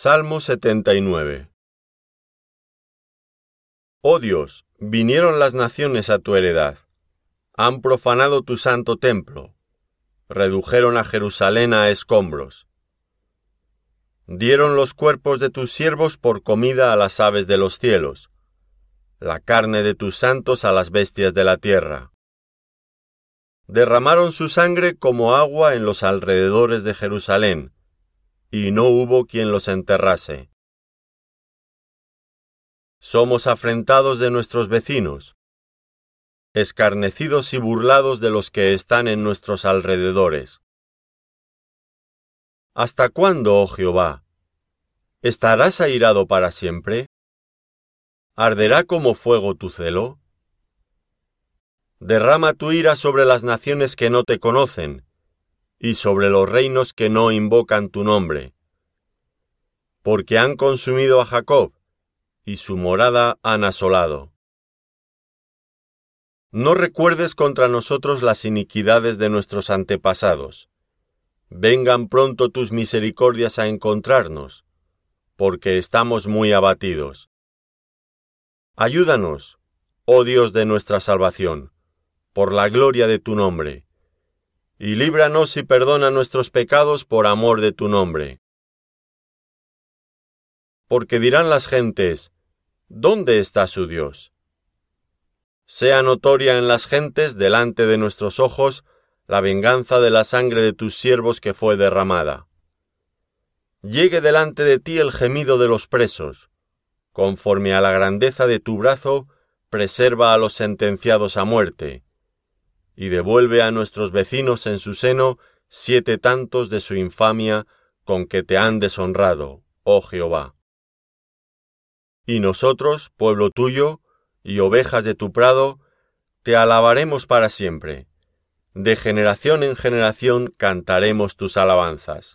Salmo 79 Oh Dios, vinieron las naciones a tu heredad, han profanado tu santo templo, redujeron a Jerusalén a escombros. Dieron los cuerpos de tus siervos por comida a las aves de los cielos, la carne de tus santos a las bestias de la tierra. Derramaron su sangre como agua en los alrededores de Jerusalén, y no hubo quien los enterrase. Somos afrentados de nuestros vecinos, escarnecidos y burlados de los que están en nuestros alrededores. ¿Hasta cuándo, oh Jehová? ¿Estarás airado para siempre? ¿Arderá como fuego tu celo? Derrama tu ira sobre las naciones que no te conocen, y sobre los reinos que no invocan tu nombre. Porque han consumido a Jacob, y su morada han asolado. No recuerdes contra nosotros las iniquidades de nuestros antepasados. Vengan pronto tus misericordias a encontrarnos, porque estamos muy abatidos. Ayúdanos, oh Dios de nuestra salvación, por la gloria de tu nombre y líbranos y perdona nuestros pecados por amor de tu nombre. Porque dirán las gentes, ¿dónde está su Dios? Sea notoria en las gentes delante de nuestros ojos la venganza de la sangre de tus siervos que fue derramada. Llegue delante de ti el gemido de los presos, conforme a la grandeza de tu brazo, preserva a los sentenciados a muerte y devuelve a nuestros vecinos en su seno siete tantos de su infamia con que te han deshonrado, oh Jehová. Y nosotros, pueblo tuyo, y ovejas de tu prado, te alabaremos para siempre. De generación en generación cantaremos tus alabanzas.